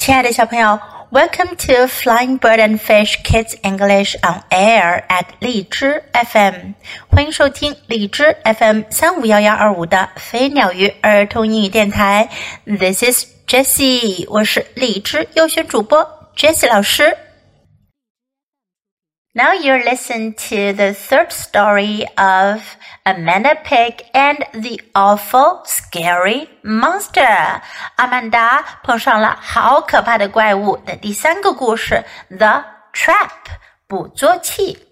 亲爱的小朋友，Welcome to Flying Bird and Fish Kids English on Air at 荔枝 FM，欢迎收听荔枝 FM 三五幺幺二五的飞鸟鱼儿童英语电台。This is Jessie，我是荔枝优选主播 Jessie 老师。Now you're listening to the third story of Amanda Pig and the Awful Scary Monster。阿曼达碰上了好可怕的怪物的第三个故事，The Trap 捕捉器。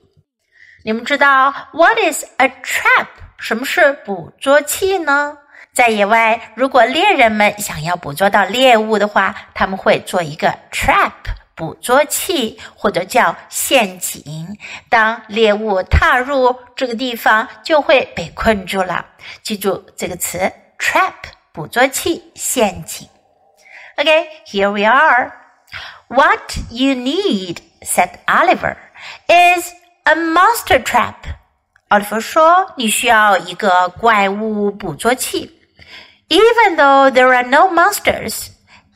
你们知道 What is a trap？什么是捕捉器呢？在野外，如果猎人们想要捕捉到猎物的话，他们会做一个 trap。 捕捉器或者叫陷阱，当猎物踏入这个地方，就会被困住了。记住这个词：trap，捕捉器、陷阱。Okay, we are. What you need, said Oliver, is a monster trap. 奥利弗说：“你需要一个怪物捕捉器。Even though there are no monsters.”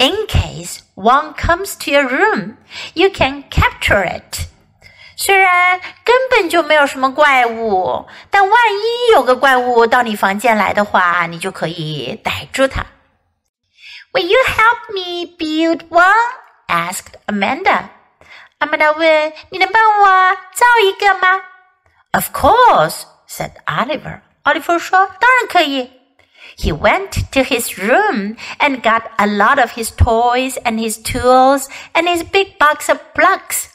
In case one comes to your room, you can capture it. 虽然根本就没有什么怪物，但万一有个怪物到你房间来的话，你就可以逮住它。Will you help me build one? asked Amanda. Amanda 问：“你能帮我造一个吗？”Of course, said Oliver. Oliver 说：“当然可以。” He went to his room and got a lot of his toys and his tools and his big box of blocks.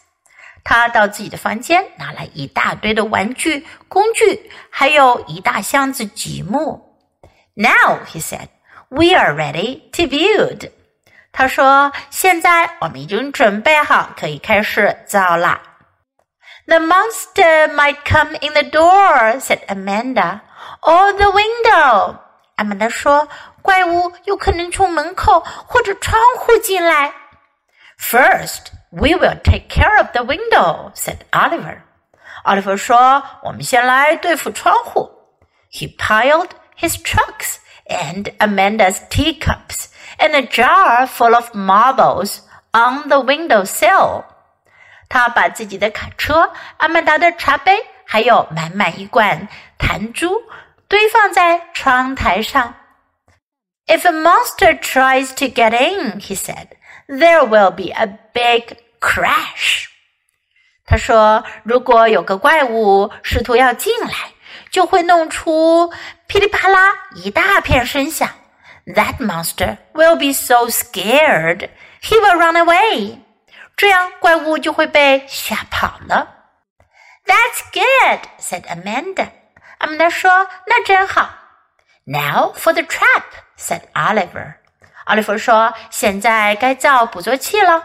他到自己的房间，拿来一大堆的玩具、工具，还有一大箱子积木。Now, he said, we are ready to build. 他说：“现在我们已经准备好，可以开始造啦。” The monster might come in the door, said Amanda, or the window. 阿曼达说：“怪物有可能从门口或者窗户进来。” First, we will take care of the window," said Oliver. 奥利弗说：“我们先来对付窗户。” He piled his trucks and Amanda's teacups and a jar full of marbles on the window sill. 他把自己的卡车、阿曼达的茶杯，还有满满一罐弹珠 堆放在窗台上。If a monster tries to get in, he said, there will be a big crash. 他说，如果有个怪物试图要进来，就会弄出噼里啪啦一大片声响。That monster will be so scared, he will run away. 这样怪物就会被吓跑了。That's good, said Amanda. 阿曼达说：“那真好。” Now for the trap," said Oliver. 奥利弗说：“现在该造捕捉器了。”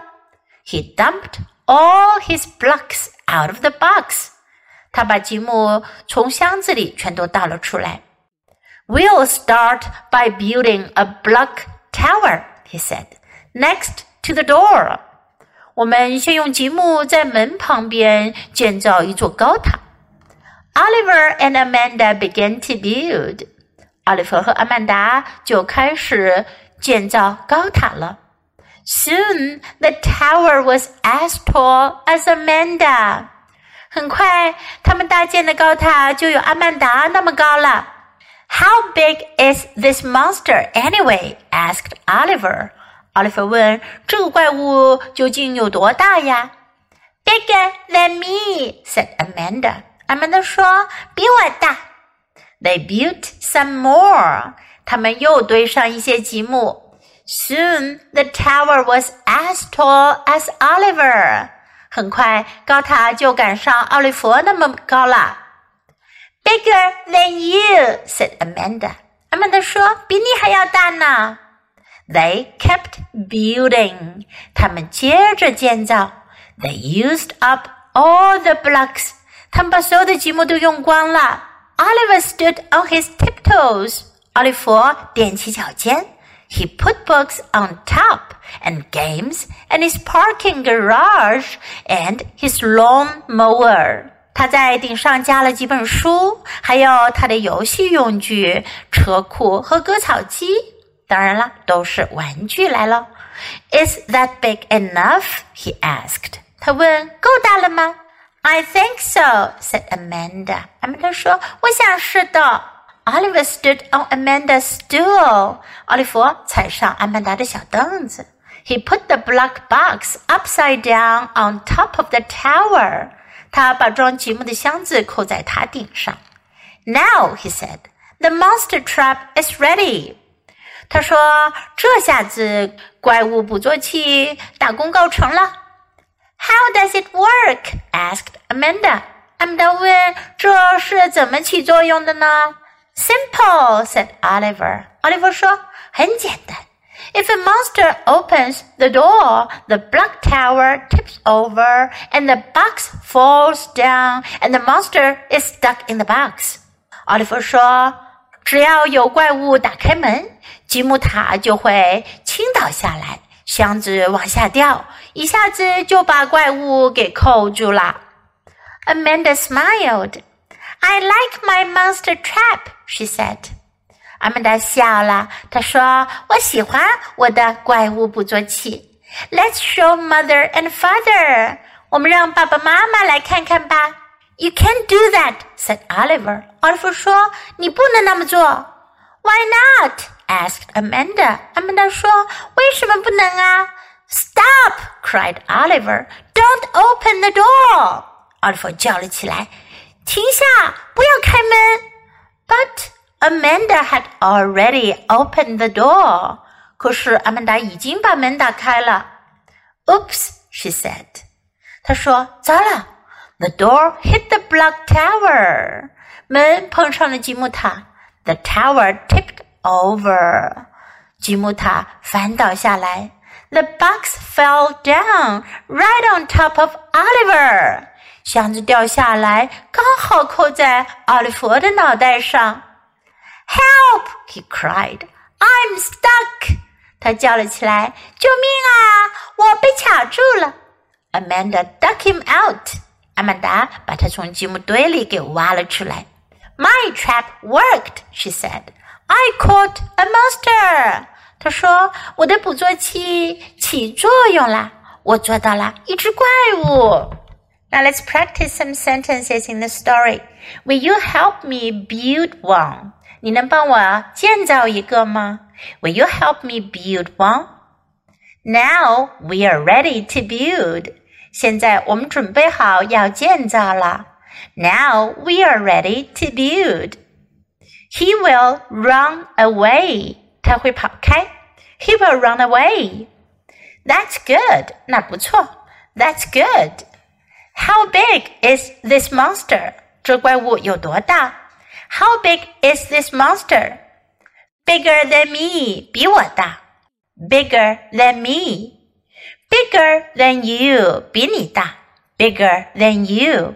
He dumped all his blocks out of the box. 他把积木从箱子里全都倒了出来。We'll start by building a block tower, he said, next to the door. 我们先用积木在门旁边建造一座高塔。 Oliver and Amanda began to build. 奥利弗和阿曼达就开始建造高塔了。Soon the tower was as tall as Amanda. 很快，他们搭建的高塔就有阿曼达那么高了。How big is this monster anyway? asked Oliver. 奥利弗问：“这个怪物究竟有多大呀？”Bigger than me, said Amanda. 阿曼达说比我大。They built some more. 他们又堆上一些积木。Soon the tower was as tall as Oliver. 很快，高塔就赶上奥利弗那么高了。Bigger than you, said Amanda. 阿曼达说：“比你还要大呢。” They kept building. 他们接着建造。They used up all the blocks 他们把所有的积木都用光了。Oliver stood on his tiptoes。奥利弗踮起脚尖。He put books on top and games and his parking garage and his lawn mower。他在顶上加了几本书，还有他的游戏用具、车库和割草机。当然了，都是玩具来了。 Is that big enough? He asked. 他问：“够大了吗？” I think so, said Amanda. Amanda 说：“我想是的。” Oliver stood on Amanda's stool. 奥利弗踩上阿曼达的小凳子。He put the black box upside down on top of the tower. 他把装积木的箱子扣在塔顶上。Now, he said, the monster trap is ready. How does it work? asked Amanda. Amanda 问：“这是怎么起作用的呢？”Simple, said Oliver. Oliver 说：“很简单。If a monster opens the door, the block tower tips over and the box falls down and the monster is stuck in the box. 奥利弗说：“只要有怪物打开门，积木塔就会倾倒下来，箱子往下掉， 一下子就把怪物给扣住了。Amanda smiled. I like my monster trap, she said. 阿曼达笑了，她说：“我喜欢我的怪物捕捉器。”Let's show mother and father. 我们让爸爸妈妈来看看吧。You can't do that, said Oliver. 奥利弗说：“你不能那么做。” Why not? asked Amanda. 阿曼达说：“为什么不能啊？” ？” Stop! cried Oliver. Don't open the door! 奥利弗叫了起来：“停下！不要开门！” But Amanda had already opened the door. 可是阿曼达已经把门打开了。Oops, she said. 她说：“糟了！”The door hit the block tower. 门碰上了积木塔。The tower tipped over. 积木塔翻倒下来。 the box fell down right on top of Oliver. 箱子掉下来，刚好扣在奥利弗的脑袋上。Help! He cried. I'm stuck. 他叫了起来：“救命啊！我被卡住了。” Amanda dug him out. 阿曼达把他从积木堆里给挖了出来。My trap worked, she said. I caught a monster. 他说：“我的捕捉器起作用啦，我捉到了一只怪物。” Now let's practice some sentences in the story. Will you help me build one? 你能帮我建造一个吗？Will you help me build one? Now we are ready to build. 现在我们准备好要建造了。Now we are ready to build. He will run away. 他会跑开。He will run away. That's good. 那不错。That's good. How big is this monster? 这怪物有多大？How big is this monster? Bigger than me. 比我大。Bigger than me. Bigger than you. 比你大。Bigger than you.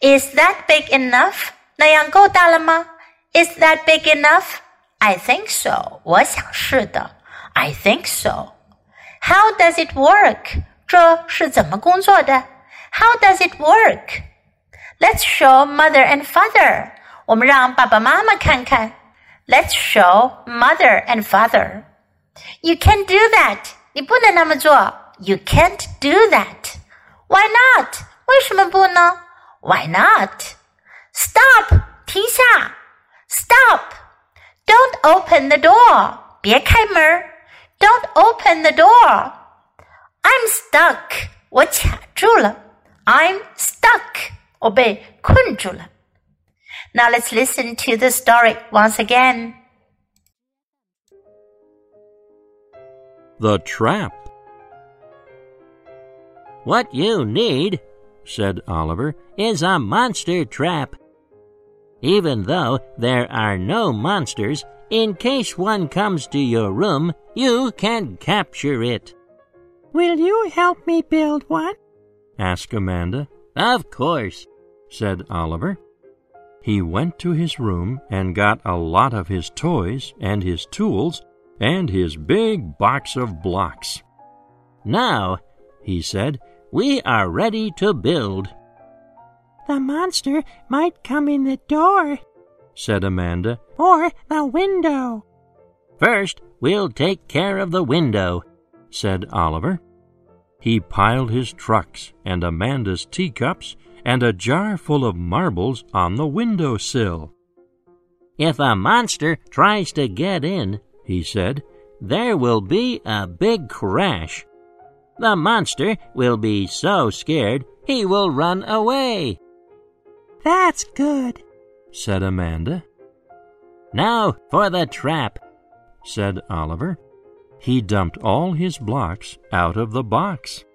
Is that big enough? 那样够大了吗？Is that big enough? I think so. 我想是的。I think so. How does it work? 这是怎么工作的？How does it work? Let's show mother and father. 我们让爸爸妈妈看看。Let's show mother and father. You can't do that. 你不能那么做。You can't do that. Why not? 为什么不呢？Why not? Stop. 停下。Stop. Don't open the door. 别开门。Don't open the door. I'm stuck. 我卡住了。I'm stuck. 我被困住了。Now let's listen to the story once again. The Trap. What you need, said Oliver, is a monster trap. Even though there are no monsters, in case one comes to your room, you can capture it. Will you help me build one? asked Amanda. Of course, said Oliver. He went to his room and got a lot of his toys and his tools and his big box of blocks. Now, he said, we are ready to build. The monster might come in the door, said Amanda. Or the window. First, we'll take care of the window, said Oliver. He piled his trucks and Amanda's teacups and a jar full of marbles on the window sill. If a monster tries to get in, he said, there will be a big crash. The monster will be so scared he will run away. That's good, said Amanda. Now for the trap, said Oliver. He dumped all his blocks out of the box.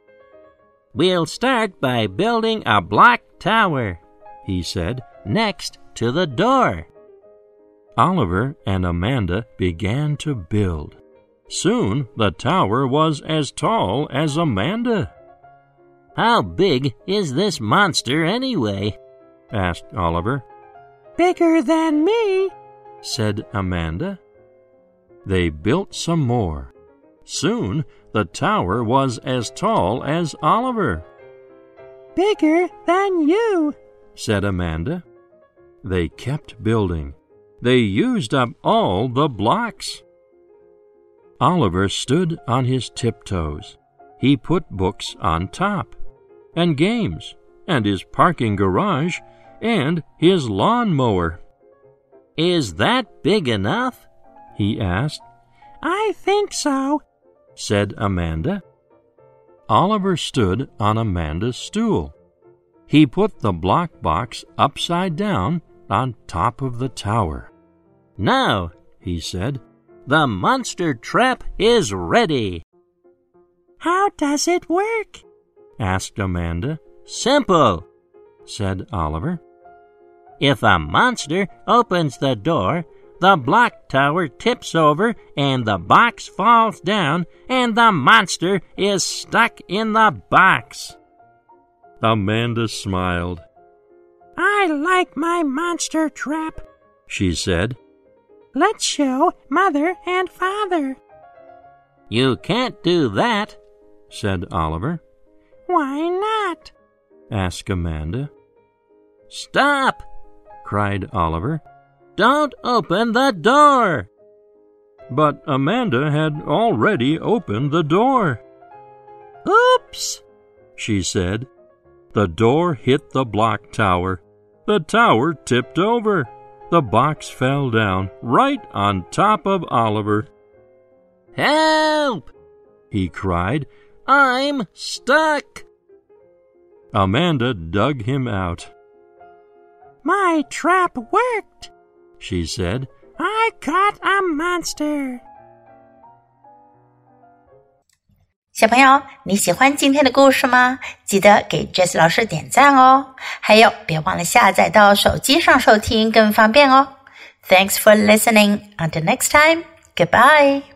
We'll start by building a block tower, he said, next to the door. Oliver and Amanda began to build. Soon the tower was as tall as Amanda. How big is this monster anyway? Asked Oliver. Bigger than me, said Amanda. They built some more. Soon the tower was as tall as Oliver. Bigger than you, said Amanda. They kept building. They used up all the blocks. Oliver stood on his tiptoes. He put books on top, and games, and his parking garage, and his lawn mower. Is that big enough? he asked. I think so, said Amanda. Oliver stood on Amanda's stool. He put the block box upside down on top of the tower. Now, he said, the monster trap is ready. How does it work? asked Amanda. Simple, said Oliver. If a monster opens the door, the block tower tips over and the box falls down and the monster is stuck in the box. Amanda smiled. I like my monster trap, she said. Let's show Mother and Father. You can't do that, said Oliver. Why not? asked Amanda. Stop! cried Oliver. Don't open the door! But Amanda had already opened the door. Oops, she said. The door hit the block tower. The tower tipped over. The box fell down right on top of Oliver. Help! he cried. I'm stuck. Amanda dug him out. My trap worked, she said. I caught a monster. 小朋友，你喜欢今天的故事吗？记得给 Jess 老师点赞哦！还有，别忘了下载到手机上收听，更方便哦。Thanks for listening. Until next time. Goodbye.